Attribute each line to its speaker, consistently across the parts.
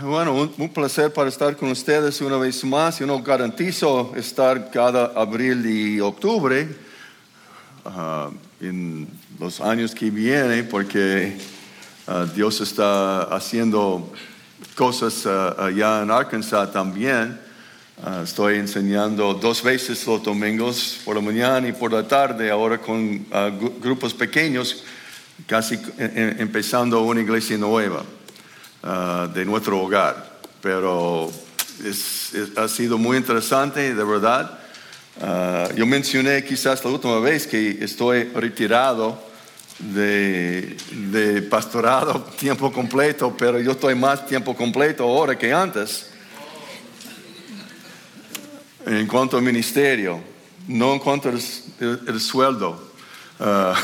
Speaker 1: Bueno, un, placer para estar con ustedes una vez más. Yo no garantizo estar cada abril y octubre ah, en los años que vienen porque ah, Dios está haciendo cosas ah, allá en Arkansas también. Estoy enseñando dos veces los domingos, por la mañana y por la tarde, ahora con gru- grupos pequeños, casi eh, eh, empezando una iglesia nueva ah, de nuestro hogar. Pero ha sido muy interesante, de verdad. Ah, yo mencioné quizás la última vez que estoy retirado de, de pastorado tiempo completo, pero yo estoy más tiempo completo ahora que antes. En cuanto al ministerio, no en cuanto al el sueldo. Ah,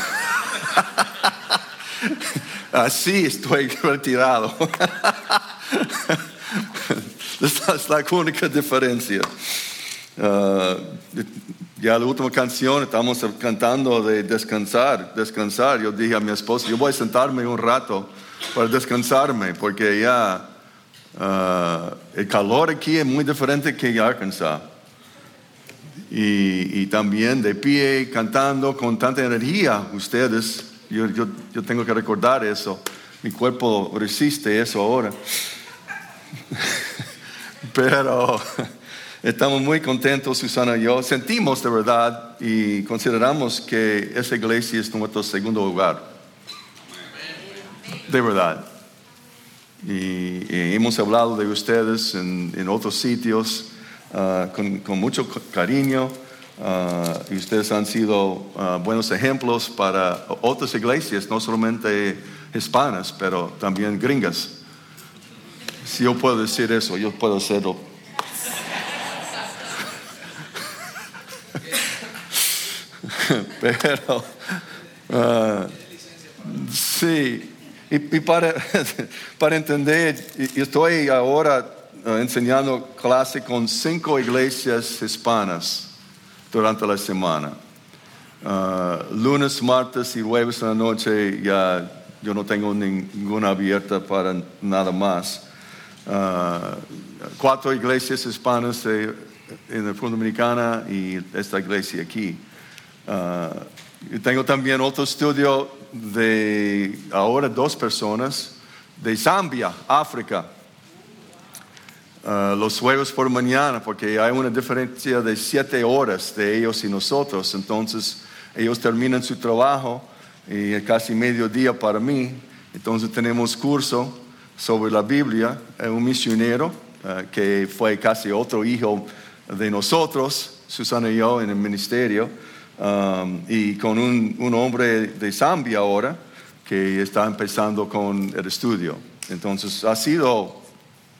Speaker 1: así estoy retirado. Esta es la única diferencia. Ah, ya la última canción estamos cantando de descansar, descansar. Yo dije a mi esposa, yo voy a sentarme un rato para descansarme, porque ya ah, el calor aquí es muy diferente que en Arkansas. Y, y también de pie, cantando con tanta energía, ustedes, yo, yo, yo tengo que recordar eso. Mi cuerpo resiste eso ahora. Pero estamos muy contentos, Susana y yo. Sentimos de verdad y consideramos que esa iglesia es nuestro segundo hogar. De verdad. Y, hemos hablado de ustedes en, en otros sitios ah, con, con mucho ca- cariño. Ah, y ustedes han sido ah, buenos ejemplos para otras iglesias, no solamente hispanas, pero también gringas. Si yo puedo decir eso, yo puedo hacerlo. Pero, ah, sí, y, y para, para entender, y- estoy ahora ah, enseñando clase con cinco iglesias hispanas durante la semana. Ah, lunes, martes y jueves en la noche ya yo no tengo ninguna abierta para nada más. Ah, cuatro iglesias hispanas en la República Dominicana y esta iglesia aquí. Ah, yo tengo también otro estudio de ahora dos personas de Zambia, África. Ah, los jueves por mañana, porque hay una diferencia de siete horas de ellos y nosotros. Entonces, ellos terminan su trabajo y es casi mediodía para mí. Entonces, tenemos curso sobre la Biblia. Eh, un misionero ah, que fue casi otro hijo de nosotros, Susana y yo, en el ministerio. Y con un, un hombre de Zambia ahora que está empezando con el estudio. Entonces, ha sido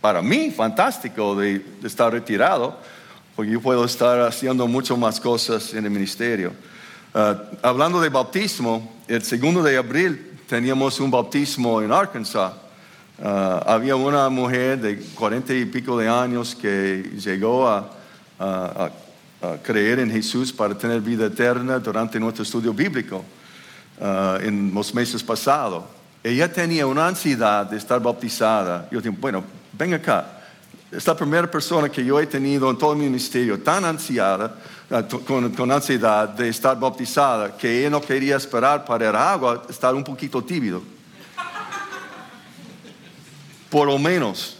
Speaker 1: para mí fantástico de, de estar retirado, porque yo puedo estar haciendo mucho más cosas en el ministerio. Ah, hablando de bautismo, el segundo de abril teníamos un bautismo en Arkansas. Ah, había una mujer de cuarenta y pico de años que llegó a, a- a- creer en Jesús para tener vida eterna durante nuestro estudio bíblico ah, en los meses pasados. Ella tenía una ansiedad de estar bautizada. Yo dije, bueno, ven acá. Es la primera persona que yo he tenido en todo mi ministerio tan ansiada, to- con, con ansiedad de estar bautizada, que ella no quería esperar para el agua, estar un poquito tímido. Por lo menos.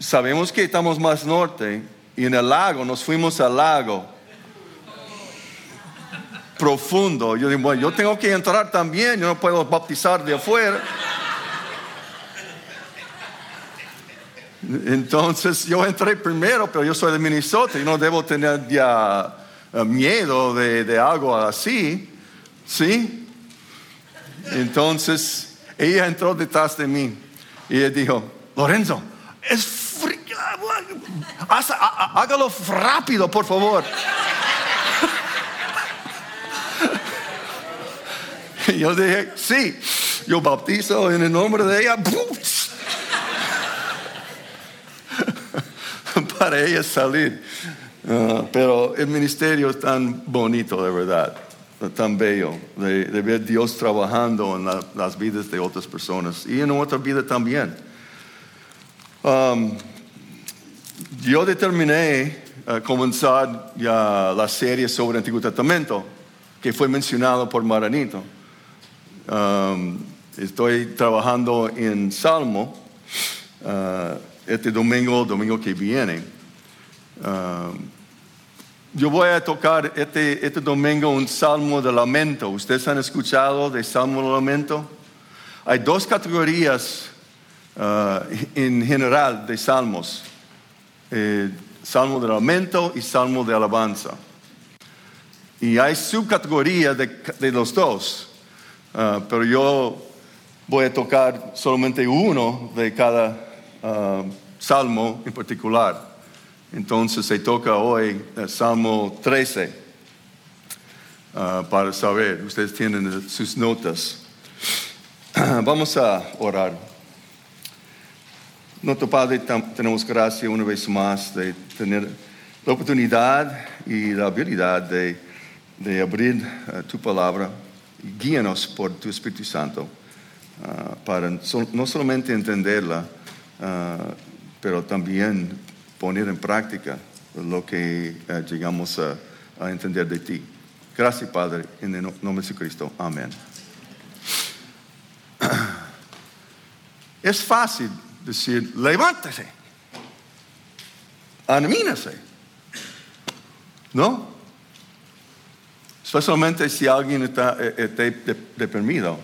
Speaker 1: Sabemos que estamos más norte y en el lago, nos fuimos al lago profundo. Yo digo, bueno, yo tengo que entrar también, yo no puedo bautizar de afuera. Entonces yo entré primero, pero yo soy de Minnesota y no debo tener ya eh, miedo de, de algo así, ¿sí? Entonces ella entró detrás de mí y ella dijo, Lorenzo, es frío, hágalo rápido, por favor. Y yo dije, sí, yo bautizo en el nombre de ella. Ella salir. Ah, pero el ministerio es tan bonito, de verdad, tan bello, de, ver Dios trabajando en la- las vidas de otras personas y en nuestra vida también. Um, yo determiné uh, comenzar ya la serie sobre el Antiguo Testamento, que fue mencionado por Maranito. Um, estoy trabajando en Salmo uh, este domingo, domingo que viene. Um, yo voy a tocar este, este domingo un salmo de lamento. ¿Ustedes han escuchado de salmo de lamento? Hay dos categorías uh, en general de salmos. Eh, salmo de lamento y salmo de alabanza. Y hay subcategorías de, de los dos. Uh, pero yo voy a tocar solamente uno de cada uh, salmo en particular. Entonces se toca hoy el Salmo 13 uh, para saber. Ustedes tienen sus notas. Vamos a orar. Nuestro Padre, tenemos gracia una vez más de tener la oportunidad y la habilidad de, abrir uh, tu palabra. Guíanos por tu Espíritu Santo uh, para no solamente entenderla, uh, pero también poner en práctica lo que llegamos a, entender de ti. Gracias, Padre, en el nombre de Jesucristo. Amén. Es fácil decir, levántese, animínese. ¿No? Especialmente si alguien está, está deprimido,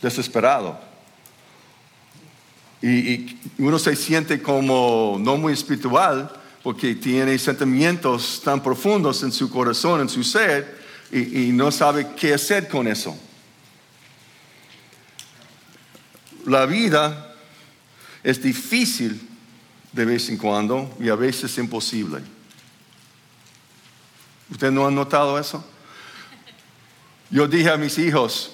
Speaker 1: desesperado. Y, uno se siente como no muy espiritual porque tiene sentimientos tan profundos en su corazón, en su ser, y, no sabe qué hacer con eso. La vida es difícil de vez en cuando y a veces imposible. ¿Ustedes no han notado eso? Yo dije a mis hijos,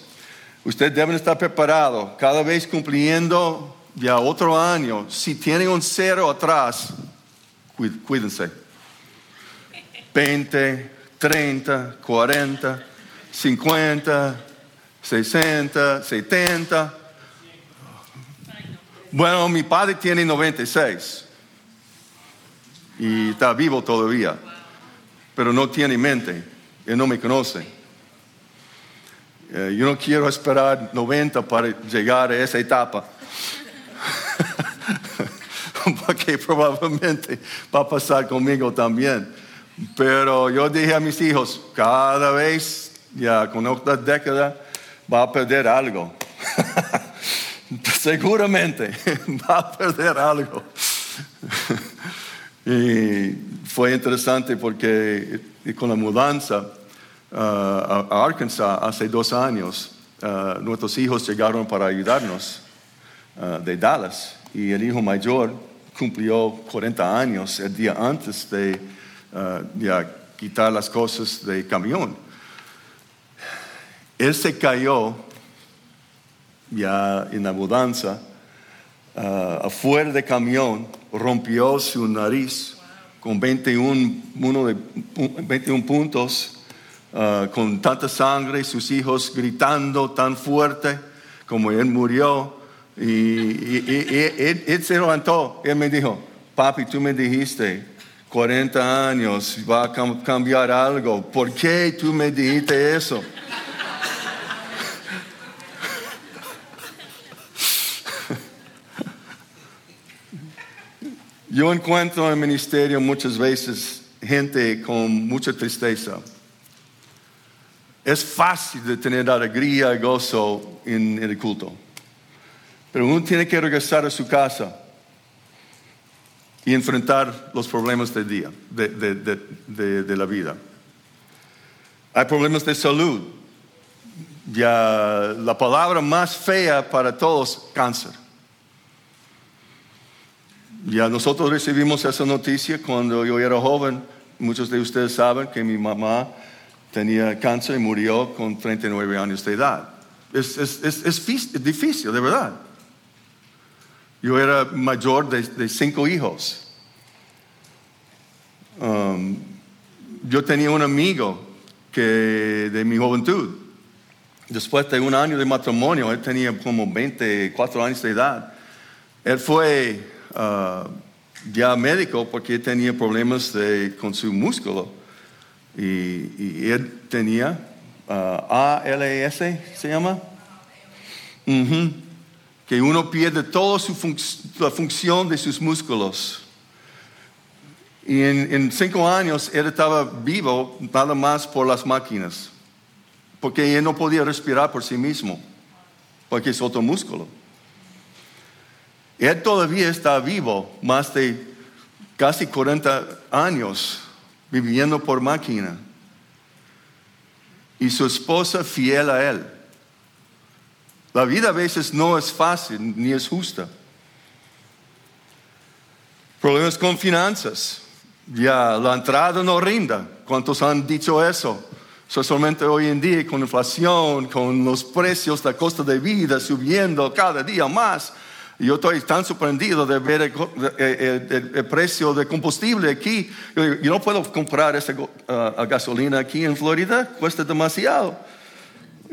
Speaker 1: ustedes deben estar preparados cada vez cumpliendo ya otro año. Si tienen un cero atrás, cuídense. 20, 30, 40, 50, 60, 70. Bueno, mi padre tiene 96 y está vivo todavía, pero no tiene mente, él no me conoce. Eh, yo no quiero esperar 90 para llegar a esa etapa, porque probablemente va a pasar conmigo también. Pero yo dije a mis hijos, cada vez, ya con otra década, va a perder algo. seguramente va a perder algo. y fue interesante porque con la mudanza uh, a Arkansas hace dos años, uh, nuestros hijos llegaron para ayudarnos uh, de Dallas y el hijo mayor cumplió 40 años el día antes de ya quitar las cosas del camión. Él se cayó ya en la mudanza, uh, afuera del camión, rompió su nariz con 21, uno de, 21 puntos, uh, con tanta sangre, sus hijos gritando tan fuerte como él murió. Y, él, se levantó, él me dijo, papi, tú me dijiste 40 años, va a cambiar algo, ¿por qué tú me dijiste eso? Yo encuentro en el ministerio muchas veces gente con mucha tristeza. Es fácil de tener alegría y gozo en el culto, pero uno tiene que regresar a su casa y enfrentar los problemas del día, de, de, de, de la vida. Hay problemas de salud. Ya la palabra más fea para todos, cáncer. Ya nosotros recibimos esa noticia cuando yo era joven. Muchos de ustedes saben que mi mamá tenía cáncer y murió con 39 años de edad. Es, es, es, es difícil, de verdad. Yo era mayor de, de cinco hijos. Um, yo tenía un amigo que de mi juventud. Después de un año de matrimonio, él tenía como 24 años de edad. Él fue ah, ya médico porque tenía problemas de, con su músculo. Y, y él tenía ah, ALS, ¿se llama? Ujú. Que uno pierde toda la función de sus músculos. Y en cinco años él estaba vivo nada más por las máquinas, porque él no podía respirar por sí mismo, porque es otro músculo. Él todavía está vivo, más de casi 40 años, viviendo por máquina. Y su esposa fiel a él. La vida a veces no es fácil ni es justa. Problemas con finanzas. Ya la entrada no rinda. ¿Cuántos han dicho eso? Especialmente hoy en día con inflación, con los precios la costa de vida subiendo cada día más. Yo estoy tan sorprendido de ver el, el- el precio de combustible aquí. Yo, no puedo comprar esa ah, gasolina aquí en Florida, cuesta demasiado.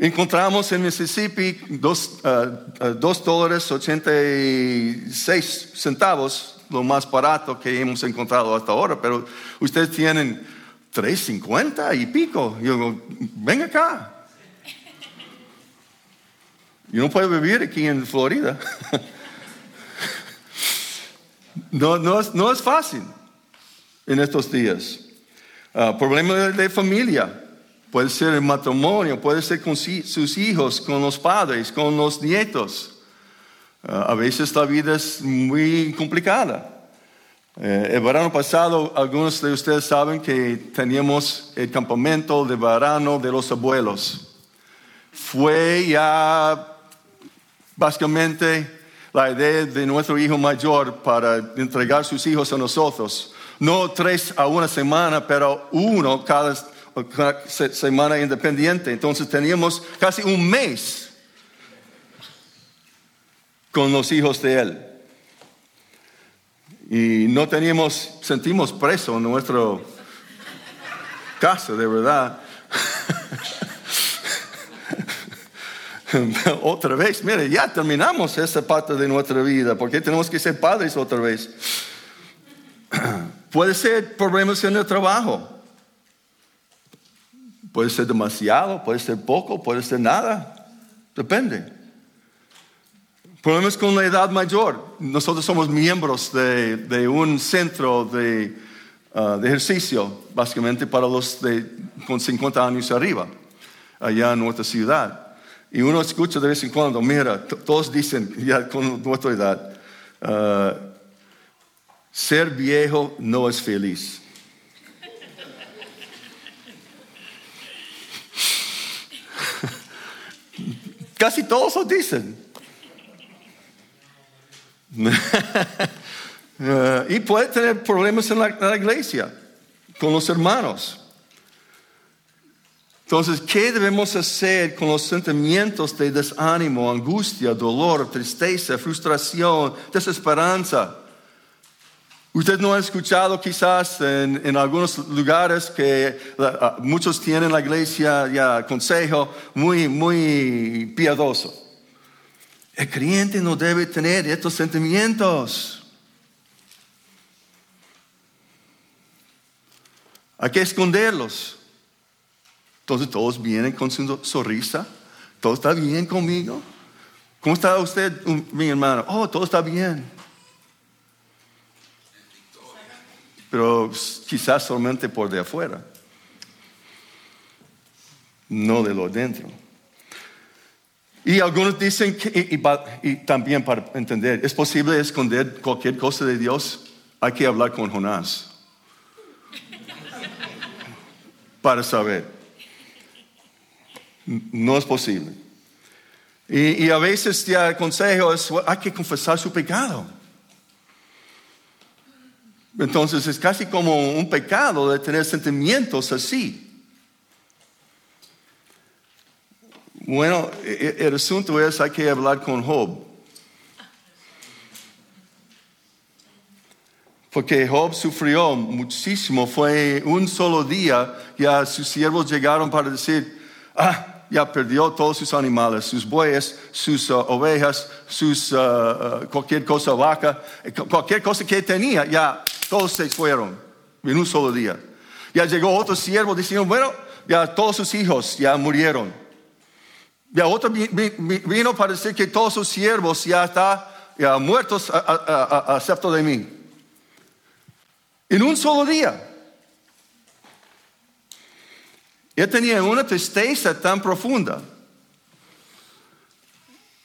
Speaker 1: Encontramos en Mississippi dos, ah, ah, dólares 86 centavos, lo más barato que hemos encontrado hasta ahora, pero ustedes tienen 3.50 y pico. Yo digo, ven acá. Yo no puedo vivir aquí en Florida. No, no, es, no es fácil en estos días. Ah, problemas de familia. Puede ser el matrimonio, puede ser con sus hijos, con los padres, con los nietos. Ah, a veces la vida es muy complicada. Eh, el verano pasado, algunos de ustedes saben que teníamos el campamento de verano de los abuelos. Fue ya básicamente la idea de nuestro hijo mayor para entregar sus hijos a nosotros. No tres a una semana, pero uno cada, cada se- semana independiente. Entonces teníamos casi un mes con los hijos de él. Y no teníamos, sentimos preso en nuestra casa, de verdad. otra vez, mire, ya terminamos esa parte de nuestra vida, porque tenemos que ser padres otra vez. Puede ser problemas en el trabajo. Puede ser demasiado, puede ser poco, puede ser nada. Depende. Problemas con la edad mayor. Nosotros somos miembros de, de un centro de, ah, de ejercicio, básicamente para los de, con 50 años arriba, allá en nuestra ciudad. Y uno escucha de vez en cuando, mira, todos dicen, ya con nuestra edad, ah, ser viejo no es feliz. Casi todos lo dicen. Y puede tener problemas en la, en la iglesia, con los hermanos. Entonces, ¿qué debemos hacer con los sentimientos de desánimo, angustia, dolor, tristeza, frustración, desesperanza? Usted no ha escuchado quizás en, algunos lugares que muchos tienen en la iglesia ya consejo muy, muy piadoso. El creyente no debe tener estos sentimientos. Hay que esconderlos. Entonces todos vienen con su sonrisa. Todo está bien conmigo. ¿Cómo está usted, mi hermano? Oh, todo está bien. Pero quizás solamente por de afuera. No de lo dentro. Y algunos dicen que, y, también para entender, ¿es posible esconder cualquier cosa de Dios? Hay que hablar con Jonás para saber. No es posible. Y, a veces ya el consejo es, hay que confesar su pecado. Entonces es casi como un pecado de tener sentimientos así. Bueno, e- e- el asunto es hay que hablar con Job. Porque Job sufrió muchísimo. Fue un solo día, ya sus siervos llegaron para decir, ah, ya perdió todos sus animales, sus bueyes, sus uh, ovejas, sus uh, uh, cualquier cosa vaca, eh, cu- cualquier cosa que tenía, ya todos se fueron en un solo día. Ya llegó otro siervo diciendo, bueno, ya todos sus hijos ya murieron. Ya otro vi- vi- vi- vino para decir que todos sus siervos ya están ya muertos a- a- a- a- excepto de mí. En un solo día. Él tenía una tristeza tan profunda.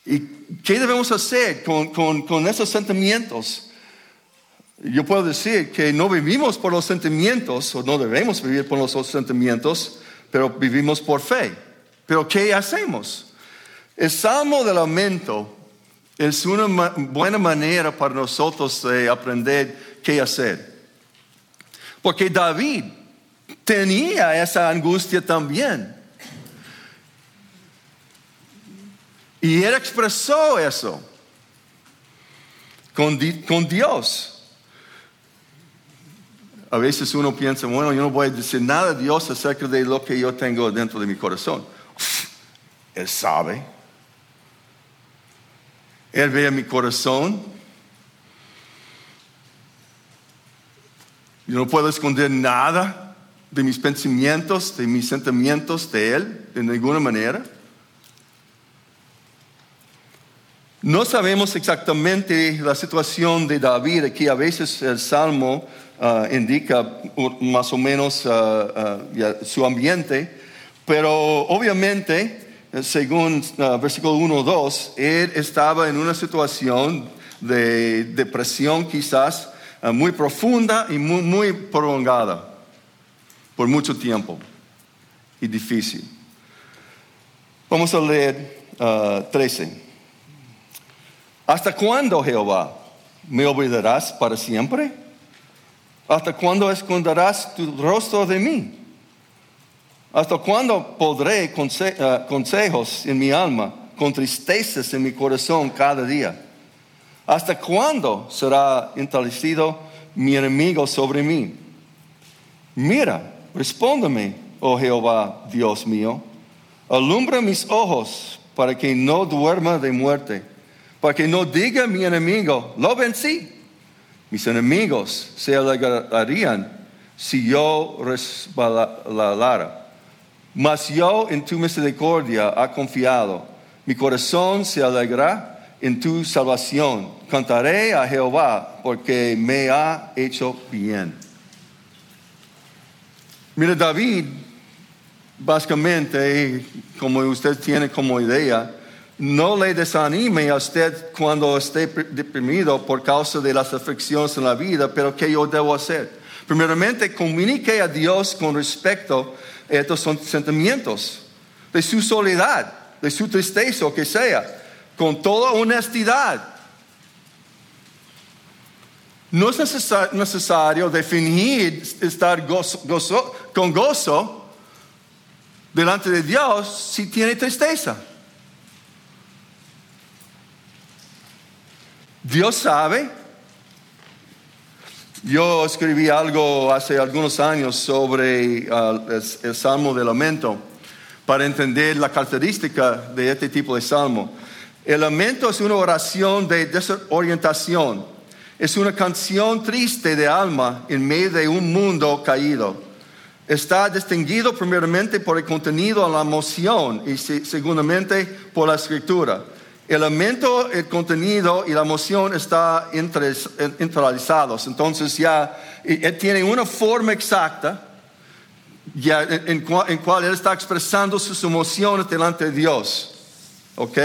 Speaker 1: ¿Y qué debemos hacer con, con- con esos sentimientos? Yo puedo decir que no vivimos por los sentimientos, o no debemos vivir por los sentimientos, pero vivimos por fe. Pero ¿qué hacemos? El salmo de lamento es una buena manera para nosotros de aprender qué hacer. Porque David tenía esa angustia también. Y él expresó eso con Dios. A veces uno piensa, bueno, yo no voy a decir nada a Dios acerca de lo que yo tengo dentro de mi corazón. Él sabe. Él ve mi corazón. Yo no puedo esconder nada de mis pensamientos, de mis sentimientos de Él, de ninguna manera. No sabemos exactamente la situación de David, aquí a veces el Salmo ah, indica más o menos ah, ya, su ambiente, pero obviamente, eh, según versículo 1 o 2, él estaba en una situación de depresión quizás muy profunda y muy, muy prolongada por mucho tiempo y difícil. Vamos a leer ah, 13. ¿Hasta cuándo, Jehová? ¿Me olvidarás para siempre? ¿Hasta cuándo esconderás tu rostro de mí? ¿Hasta cuándo podré ah, consejos en mi alma, con tristezas en mi corazón cada día? ¿Hasta cuándo será entalecido mi enemigo sobre mí? Mira, respóndeme, oh Jehová, Dios mío. Alumbra mis ojos para que no duerma de muerte, para que no diga mi enemigo, lo vencí. Mis enemigos se alegrarían si yo resbalara. Mas yo en tu misericordia ha confiado. Mi corazón se alegrará en tu salvación. Cantaré a Jehová porque me ha hecho bien. Mira, David, básicamente, como usted tiene como idea, no le desanime a usted cuando esté deprimido por causa de las aflicciones en la vida, pero ¿qué yo debo hacer? Primeramente, comunique a Dios con respecto a estos sentimientos, de su soledad, de su tristeza, o que sea, con toda honestidad. No es necesa- necesario de fingir estar con gozo delante de Dios si tiene tristeza. Dios sabe. Yo escribí algo hace algunos años sobre ah, el, Salmo de Lamento para entender la característica de este tipo de salmo. El lamento es una oración de desorientación. Es una canción triste de alma en medio de un mundo caído. Está distinguido primeramente por el contenido, la emoción y se- segundamente por la escritura. El lamento, el contenido y la emoción están entre- entrelazados. Entonces ya él tiene una forma exacta ya en, en cua- en cual él está expresando sus emociones delante de Dios. ¿Ok?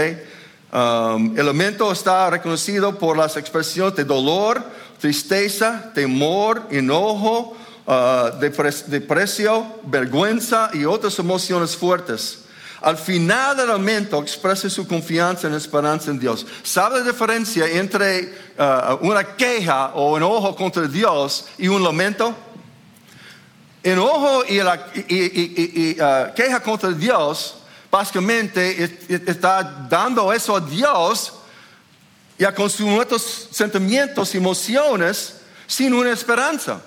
Speaker 1: Um, el lamento está reconocido por las expresiones de dolor, tristeza, temor, enojo, uh, depresión, vergüenza y otras emociones fuertes. Al final del lamento expresa su confianza y esperanza en Dios. ¿Sabe la diferencia entre uh, una queja o enojo contra Dios y un lamento? Enojo y, la, y- y- y- y, uh, queja contra Dios básicamente es- es- está dando eso a Dios ya con sus nuestros sentimientos y emociones sin una esperanza.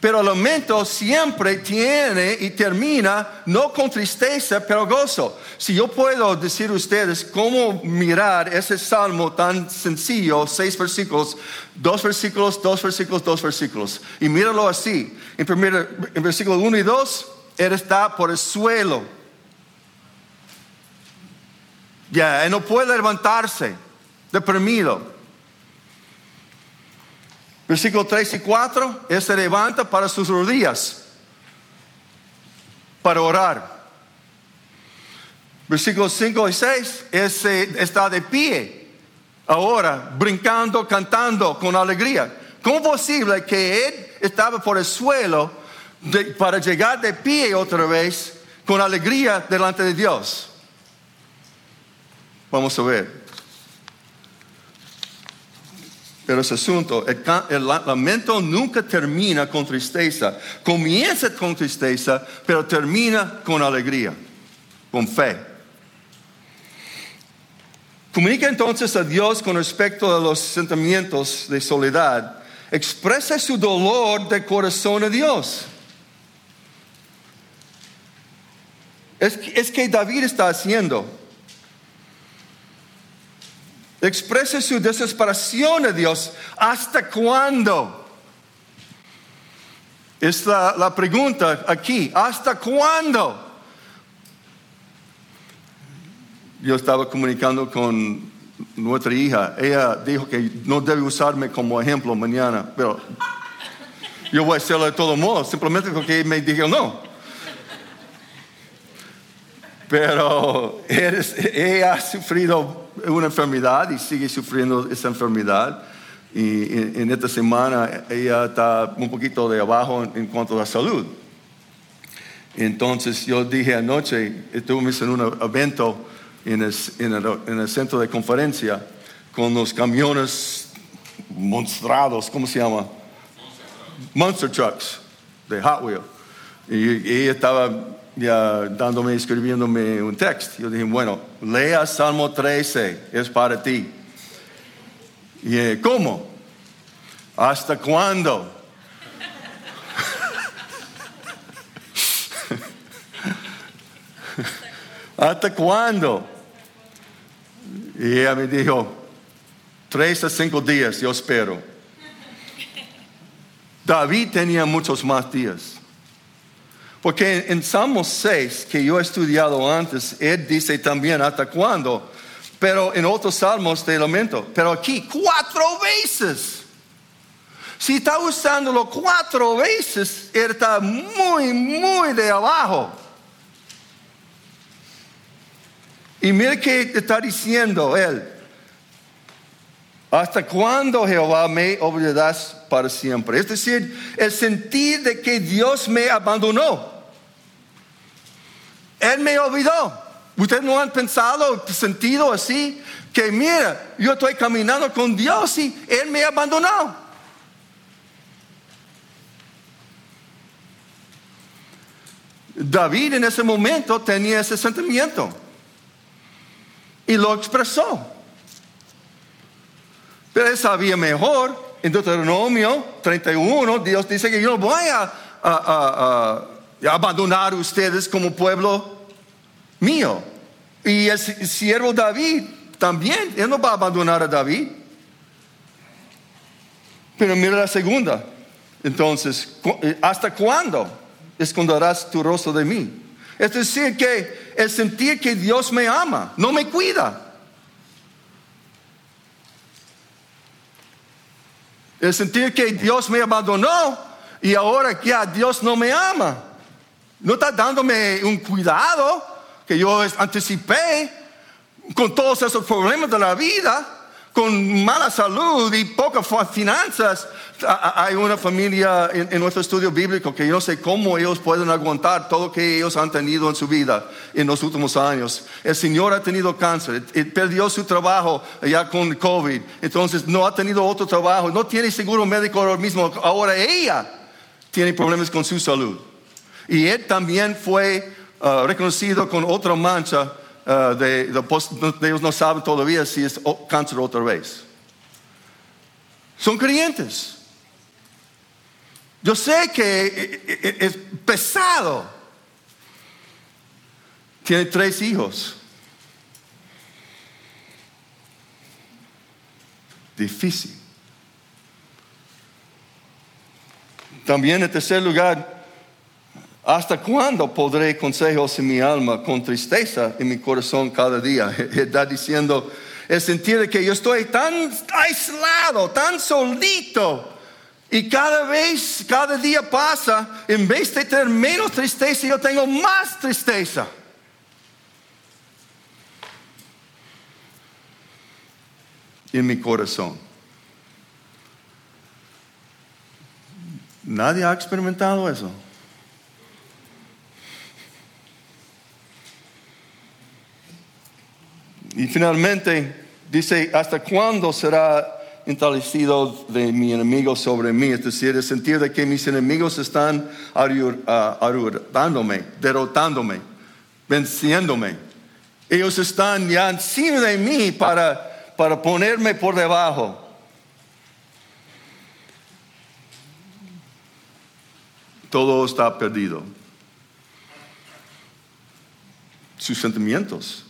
Speaker 1: Pero el lamento siempre tiene y termina no con tristeza, pero gozo. Si yo puedo decir a ustedes cómo mirar ese salmo tan sencillo, seis versículos, dos versículos, dos versículos, dos versículos, y míralo así. En, primer, en versículo 1 y 2, Él está por el suelo. Ya, Él no puede levantarse, deprimido. Versículo 3 y 4, Él se levanta para sus rodillas, para orar. Versículos 5 y 6, Él está de pie, ahora brincando, cantando con alegría. ¿Cómo es posible que Él estaba por el suelo para llegar de pie otra vez con alegría delante de Dios? Vamos a ver. Pero ese asunto, el, lamento nunca termina con tristeza. Comienza con tristeza, pero termina con alegría, con fe. Comunica entonces a Dios con respecto a los sentimientos de soledad. Expresa su dolor de corazón a Dios. Es, es que David está haciendo. Exprese su desesperación a Dios. ¿Hasta cuándo? Es la, pregunta aquí. ¿Hasta cuándo? Yo estaba comunicando con nuestra hija. Ella dijo que no debe usarme como ejemplo mañana, pero yo voy a hacerlo de todo modo, simplemente porque me dijo no. Pero ella ha sufrido una enfermedad y sigue sufriendo esa enfermedad. Y en, esta semana ella está un poquito de abajo en, cuanto a la salud. Entonces yo dije anoche, estuvimos en un evento en el, en el, centro de conferencia con los camiones monstrados, ¿cómo se llama? Monster trucks de Hot Wheels. Y, ella estaba ya dándome, escribiéndome un texto. Yo dije, bueno, lea Salmo 13, es para ti. Y eh, ¿cómo? ¿Hasta cuándo? ¿Hasta cuándo? Y ella me dijo, tres a cinco días, yo espero. David tenía muchos más días. Porque en Salmos 6, que yo he estudiado antes, él dice también hasta cuándo, pero en otros salmos te lamento, pero aquí cuatro veces. Si está usándolo cuatro veces, él está muy, muy de abajo. Y mira que está diciendo él. ¿Hasta cuándo Jehová me obedecerás para siempre? Es decir, el sentir de que Dios me abandonó. Él me olvidó. ¿Ustedes no han pensado, sentido así? Que mira, yo estoy caminando con Dios y Él me abandonó. David en ese momento tenía ese sentimiento y lo expresó. Pero él sabía mejor. En Deuteronomio 31, Dios dice que yo no voy a, abandonar a ustedes como pueblo mío. Y el siervo David también, él no va a abandonar a David. Pero mira la segunda. Entonces, eh, ¿hasta cuándo esconderás tu rostro de mí? Es decir, que el sentir que Dios me ama, no me cuida. El sentir que Dios me abandonó y ahora ya Dios no me ama. No está dándome un cuidado que yo anticipé con todos esos problemas de la vida con mala salud y pocas finanzas. Hay una familia en, nuestro estudio bíblico que yo no sé cómo ellos pueden aguantar todo lo que ellos han tenido en su vida en los últimos años. El señor ha tenido cáncer, perdió su trabajo ya con COVID, entonces no ha tenido otro trabajo, no tiene seguro médico ahora mismo. Ahora ella tiene problemas con su salud. Y él también fue uh, reconocido con otra mancha uh, de, ellos no saben todavía si es cáncer otra vez. Son creyentes. Yo sé que es pesado. Tiene tres hijos. Difícil. También en tercer lugar, ¿hasta cuándo podré consejos en mi alma con tristeza en mi corazón cada día? Está diciendo el sentido de que yo estoy tan aislado, tan solito. Y cada vez, cada día pasa, en vez de tener menos tristeza, yo tengo más tristeza. En mi corazón. Nadie ha experimentado eso. Y finalmente dice, ¿hasta cuándo será establecido de mi enemigo sobre mí? Es decir, el sentido de que mis enemigos están ayudándome, derrotándome, venciéndome. Ellos están ya encima de mí para, para ponerme por debajo. Todo está perdido. Sus sentimientos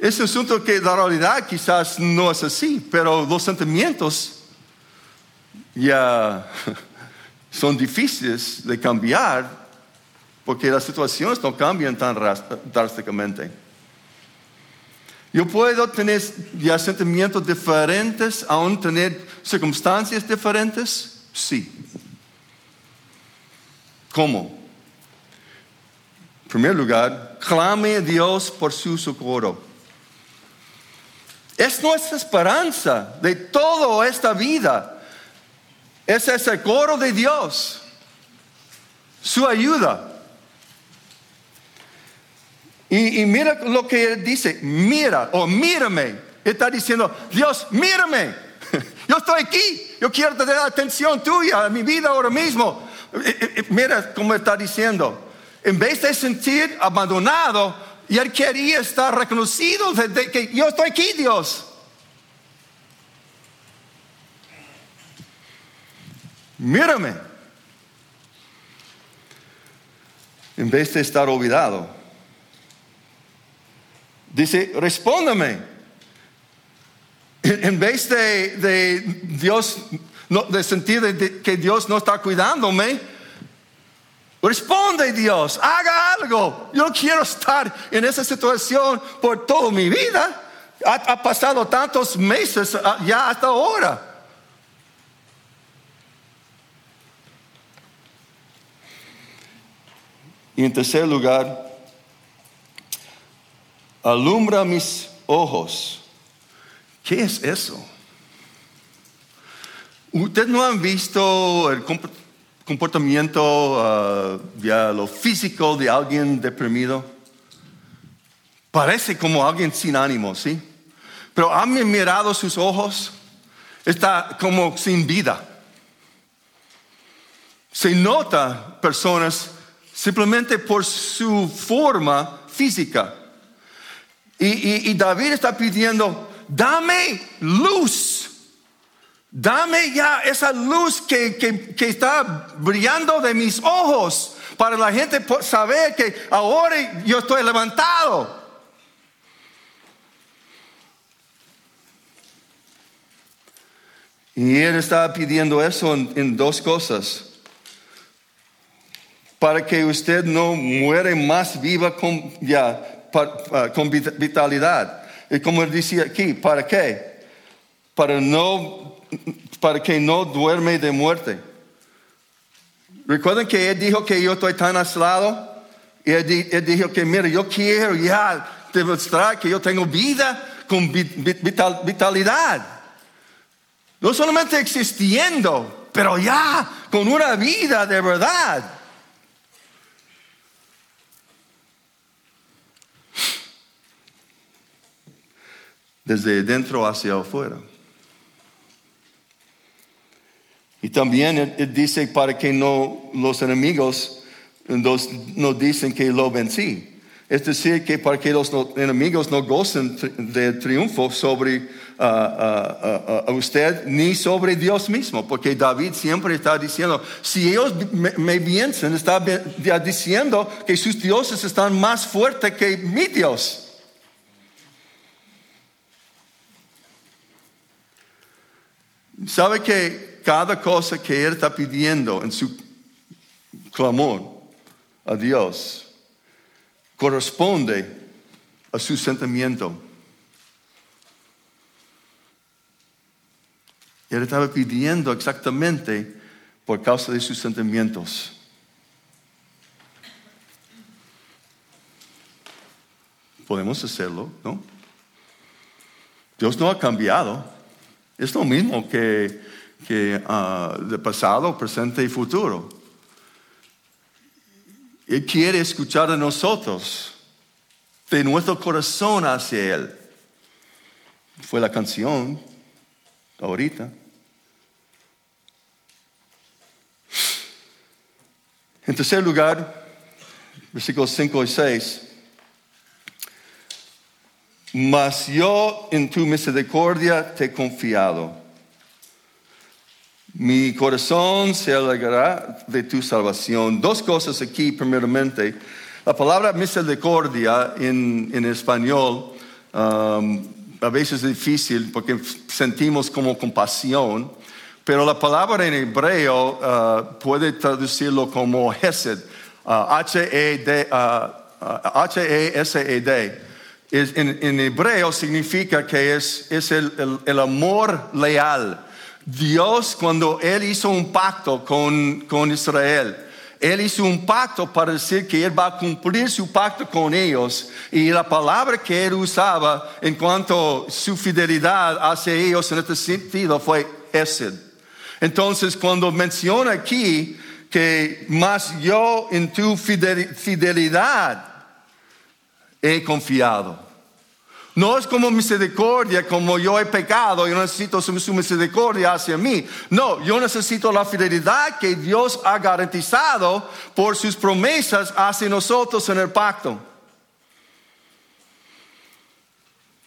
Speaker 1: es un asunto que la realidad quizás no es así, pero los sentimientos ya son difíciles de cambiar porque las situaciones no cambian tan drásticamente. Yo puedo tener ya sentimientos diferentes, aún tener circunstancias diferentes, sí. ¿Cómo? En primer lugar, clame a Dios por su socorro. Es nuestra esperanza de toda esta vida. Es ese coro de Dios, su ayuda. Y, mira lo que él dice, mira o mírame. Está diciendo, Dios, mírame. Yo estoy aquí. Yo quiero tener atención tuya a mi vida ahora mismo. Mira cómo está diciendo. En vez de sentir abandonado, y él quería estar reconocido de, que yo estoy aquí, Dios. Mírame. En vez de estar olvidado. Dice, respóndame. En vez de, Dios, de sentir que Dios no está cuidándome, Responde Dios, haga algo. Yo quiero estar en esa situación por toda mi vida. Ha, pasado tantos meses ah, ya hasta ahora. Y en tercer lugar, alumbra mis ojos. ¿Qué es eso? ¿Ustedes no han visto el comportamiento, uh, ya lo físico de alguien deprimido. Parece como alguien sin ánimo, ¿sí? Pero han mirado sus ojos, está como sin vida. Se nota personas simplemente por su forma física. y David está pidiendo, dame luz Dame ya esa luz que, está brillando de mis ojos para la gente saber que ahora yo estoy levantado. Y él está pidiendo eso en, dos cosas. Para que usted no muere más viva con, ya, con vitalidad. Y como él decía aquí, ¿para qué? Para no para que no duerme de muerte. Recuerden que él dijo que yo estoy tan aislado. Y él, dijo que, mira, yo quiero ya demostrar que yo tengo vida con vitalidad. No solamente existiendo, pero ya con una vida de verdad. Desde dentro hacia afuera. Y también dice para que no los enemigos no dicen que lo vencí. Es decir, que para que los enemigos no gocen de triunfo sobre uh, uh, uh, usted ni sobre Dios mismo, porque David siempre está diciendo, si ellos me, me está diciendo que sus dioses están más fuertes que mi Dios. ¿Sabe que cada cosa que él está pidiendo en su clamor a Dios corresponde a su sentimiento? Él estaba pidiendo exactamente por causa de sus sentimientos. Podemos hacerlo, ¿no? Dios no ha cambiado. Es lo mismo que, que ah, de pasado, presente y futuro. Él quiere escuchar a nosotros, de nuestro corazón hacia Él. Fue la canción ahorita. En tercer lugar, versículos 5 y 6. Mas yo en tu misericordia te he confiado. Mi corazón se alegrará de tu salvación. Dos cosas aquí, primeramente. La palabra misericordia en, en español um, a veces es difícil porque sentimos como compasión, pero la palabra en hebreo uh, puede traducirlo como Hesed, uh, H-E-S-E-D. Uh, H-E-S-E-D en, hebreo significa que es, el, amor leal. Dios cuando Él hizo un pacto con, con Israel, Él hizo un pacto para decir que Él va a cumplir su pacto con ellos. Y la palabra que Él usaba en cuanto a su fidelidad hacia ellos en este sentido fue Esed. Entonces cuando menciona aquí que más yo en tu fidelidad he confiado. No es como misericordia, como yo he pecado, yo necesito su, misericordia hacia mí. No, yo necesito la fidelidad que Dios ha garantizado por sus promesas hacia nosotros en el pacto.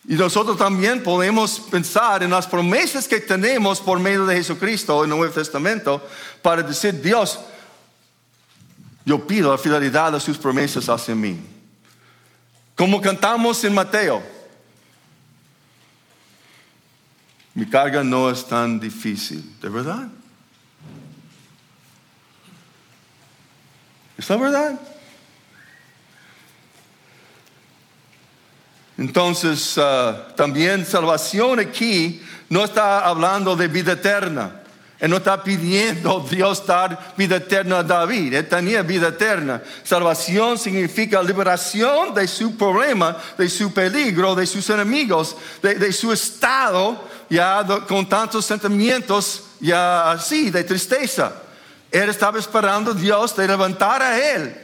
Speaker 1: Y nosotros también podemos pensar en las promesas que tenemos por medio de Jesucristo en el Nuevo Testamento para decir, Dios, yo pido la fidelidad de sus promesas hacia mí. Como cantamos en Mateo. Mi carga no es tan difícil, ¿de verdad? ¿Es la verdad? Entonces, uh, también salvación aquí no está hablando de vida eterna. Él no está pidiendo Dios dar vida eterna a David. Él tenía vida eterna. Salvación significa liberación de su problema, de su peligro, de sus enemigos, de, su estado ya con tantos sentimientos ya así, de tristeza. Él estaba esperando a Dios de levantar a él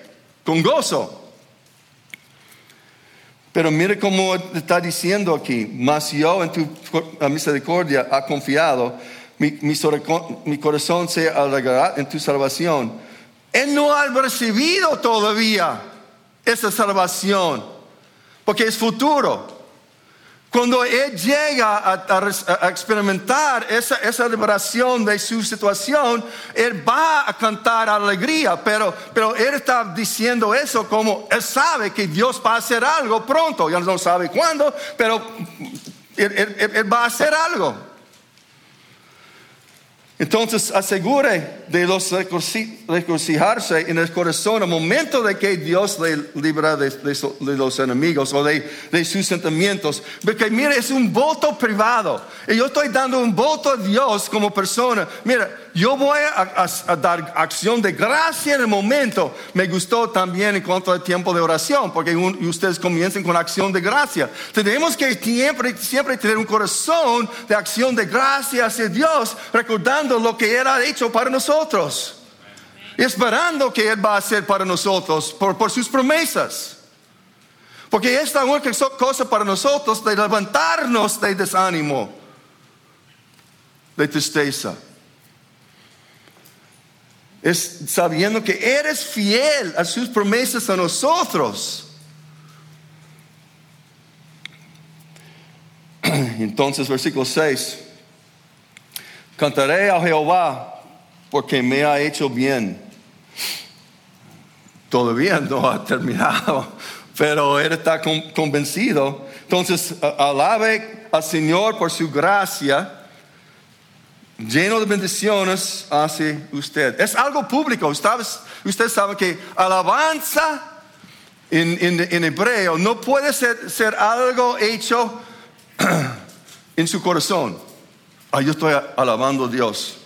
Speaker 1: con gozo. Pero mire cómo está diciendo aquí, mas yo en tu misericordia ha confiado mi, corazón se alegrará en tu salvación. Él no ha recibido todavía esa salvación, porque es futuro. Cuando Él llega a, experimentar esa, liberación de su situación, Él va a cantar alegría, pero, pero Él está diciendo eso como Él sabe que Dios va a hacer algo pronto, ya no sabe cuándo, pero él va a hacer algo. Entonces asegure de los regocijarse en el corazón al momento de que Dios le libra de, los enemigos o de, de, sus sentimientos. Porque mire, es un voto privado. Y yo estoy dando un voto a Dios como persona. Mira, yo voy a, dar acción de gracia en el momento. Me gustó también en cuanto al tiempo de oración, porque ustedes comiencen con acción de gracia. Tenemos que siempre, siempre tener un corazón de acción de gracia hacia Dios, recordando lo que ha hecho para nosotros nosotros, esperando que Él va a hacer para nosotros por, sus promesas. Porque es única cosa para nosotros de levantarnos de desánimo, de tristeza. Es sabiendo que eres fiel a sus promesas a nosotros. Entonces, versículo 6. Cantaré a Jehová porque me ha hecho bien. Todavía no ha terminado, pero él está convencido. Entonces, alabe al Señor por su gracia lleno de bendiciones hacia usted. Es algo público. Usted, sabe que alabanza en, hebreo no puede ser, ser, algo hecho en su corazón. Ah, yo estoy alabando a Dios.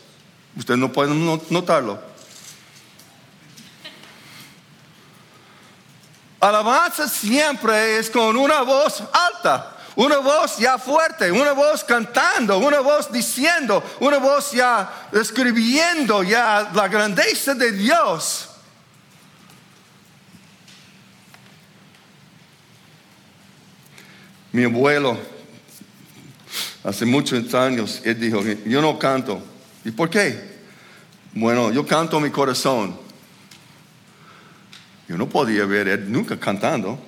Speaker 1: Usted no puede notarlo. Alabanza siempre es con una voz alta. Una voz ya fuerte, una voz cantando, una voz diciendo, una voz ya escribiendo ya la grandeza de Dios. Mi abuelo, hace muchos años, él dijo, yo no canto. ¿Y por qué? Bueno, yo canto mi corazón. Yo no podía ver él nunca cantando.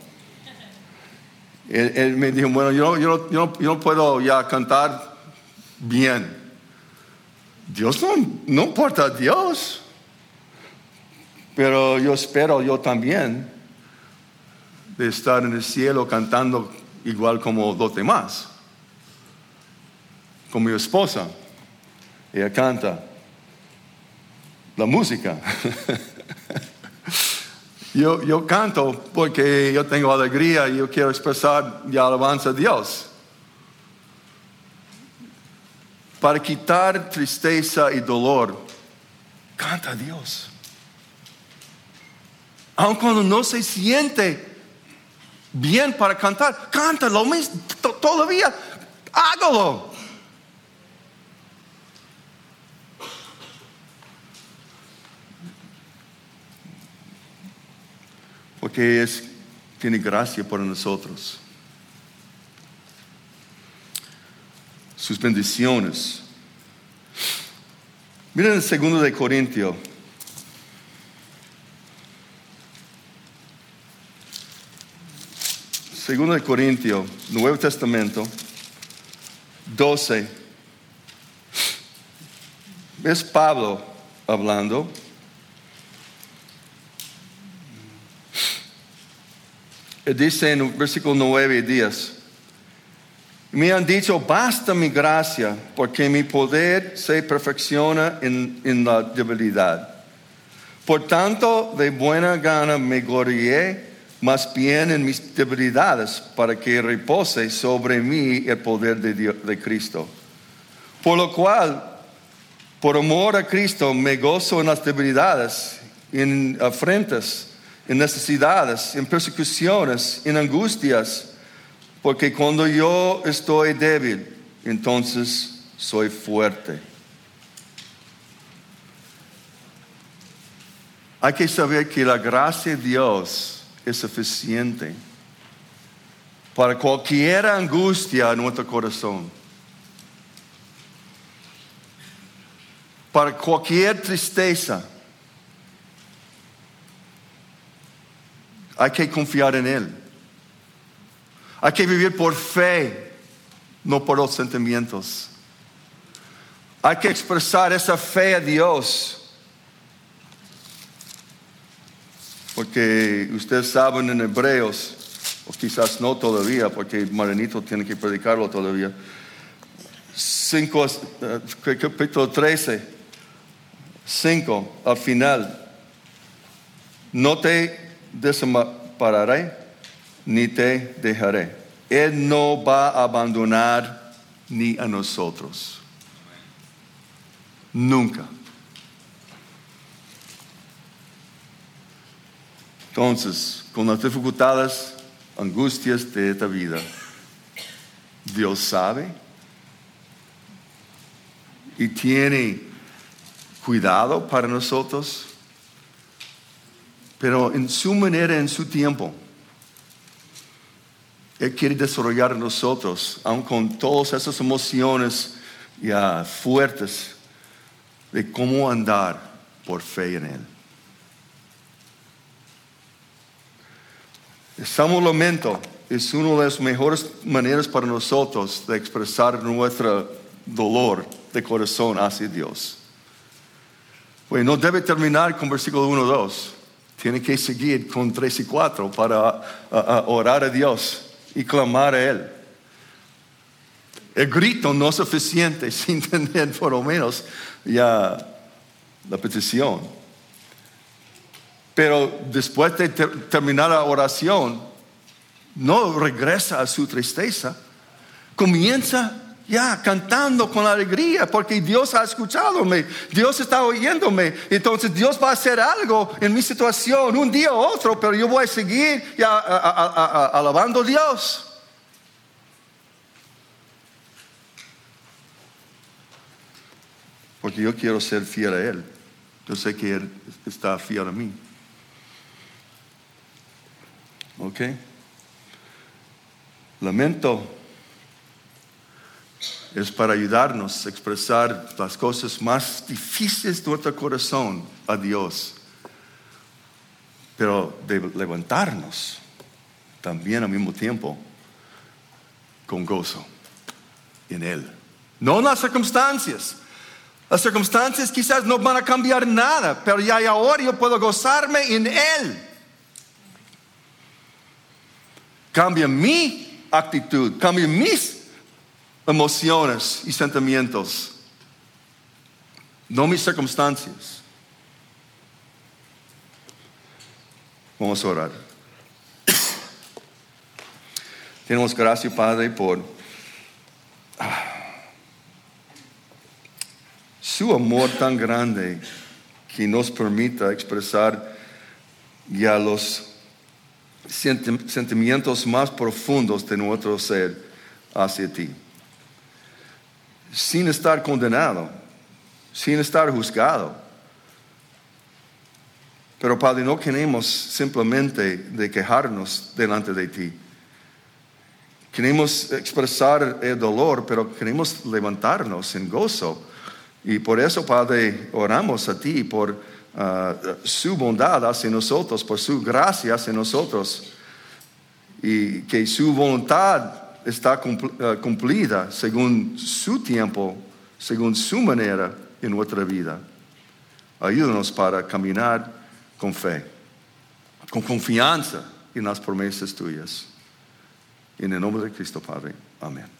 Speaker 1: Él, me dijo, bueno, yo, yo, yo, no puedo ya cantar bien. Dios no, no importa a Dios. Pero yo espero yo también de estar en el cielo cantando igual como los demás. Como mi esposa. Ella canta la música. Yo, canto porque yo tengo alegría y yo quiero expresar y alabanza a Dios. Para quitar tristeza y dolor, canta a Dios. Aun cuando no se siente bien para cantar, cántalo mismo, todavía, hágalo. Porque es, tiene gracia para nosotros. Sus bendiciones. Miren el segundo de Corintio. Segundo de Corintio, Nuevo Testamento, 12. Es Pablo hablando. Dice en versículo 9 y 10, me han dicho, basta mi gracia, porque mi poder se perfecciona en, en la debilidad. Por tanto, de buena gana me glorié más bien en mis debilidades, para que repose sobre mí el poder de, de Cristo. Por lo cual, por amor a Cristo, me gozo en las debilidades, en afrentas en necesidades, en persecuciones, en angustias, porque cuando yo estoy débil, entonces soy fuerte. Hay que saber que la gracia de Dios es suficiente para cualquier angustia en nuestro corazón, para cualquier tristeza Hay que confiar en Él. Hay que vivir por fe, no por los sentimientos. Hay que expresar esa fe a Dios. Porque ustedes saben en Hebreos, o quizás no todavía, porque Maranito tiene que predicarlo todavía. 5, eh, capítulo 13, 5, al final. No te desampararé ni te dejaré. Él no va a abandonar ni a nosotros. Nunca. Entonces, con las dificultades, angustias de esta vida, Dios sabe y tiene cuidado para nosotros pero en su manera, en su tiempo. Él quiere desarrollar en nosotros, aun con todas esas emociones ya fuertes, de cómo andar por fe en Él. Estamos lamento es una de las mejores maneras para nosotros de expresar nuestro dolor de corazón hacia Dios. Pues no debe terminar con versículo 1 2. Tiene que seguir con 3 y 4 para orar a Dios y clamar a Él. El grito no es suficiente sin tener por lo menos ya la petición. Pero después de ter- terminar la oración, no regresa a su tristeza. Comienza ya cantando con alegría porque Dios ha escuchadome, Dios está oyéndome. Entonces Dios va a hacer algo en mi situación, un día u otro, pero yo voy a seguir ya, a- alabando a Dios. Porque yo quiero ser fiel a Él. Yo sé que Él está fiel a mí. ¿Ok? Lamento es para ayudarnos a expresar las cosas más difíciles de nuestro corazón a Dios, pero de levantarnos también al mismo tiempo con gozo en Él. No en las circunstancias. Las circunstancias quizás no van a cambiar nada, pero ya ahora yo puedo gozarme en Él. Cambia mi actitud, cambia mis emociones y sentimientos, no mis circunstancias. Vamos a orar. Tenemos gracias, Padre, por ah, su amor tan grande que nos permita expresar ya los senti- sentimientos más profundos de nuestro ser hacia ti. Sin estar condenado, sin estar juzgado. Pero Padre, no queremos simplemente de quejarnos delante de ti. Queremos expresar el dolor, pero queremos levantarnos en gozo. Y por eso, Padre, oramos a ti por ah, su bondad hacia nosotros, por su gracia hacia nosotros. Y que su voluntad está ah, cumplida según su tiempo, según su manera en nuestra vida. Ayúdanos para caminar con fe, con confianza en las promesas tuyas. En el nombre de Cristo, Padre. Amén.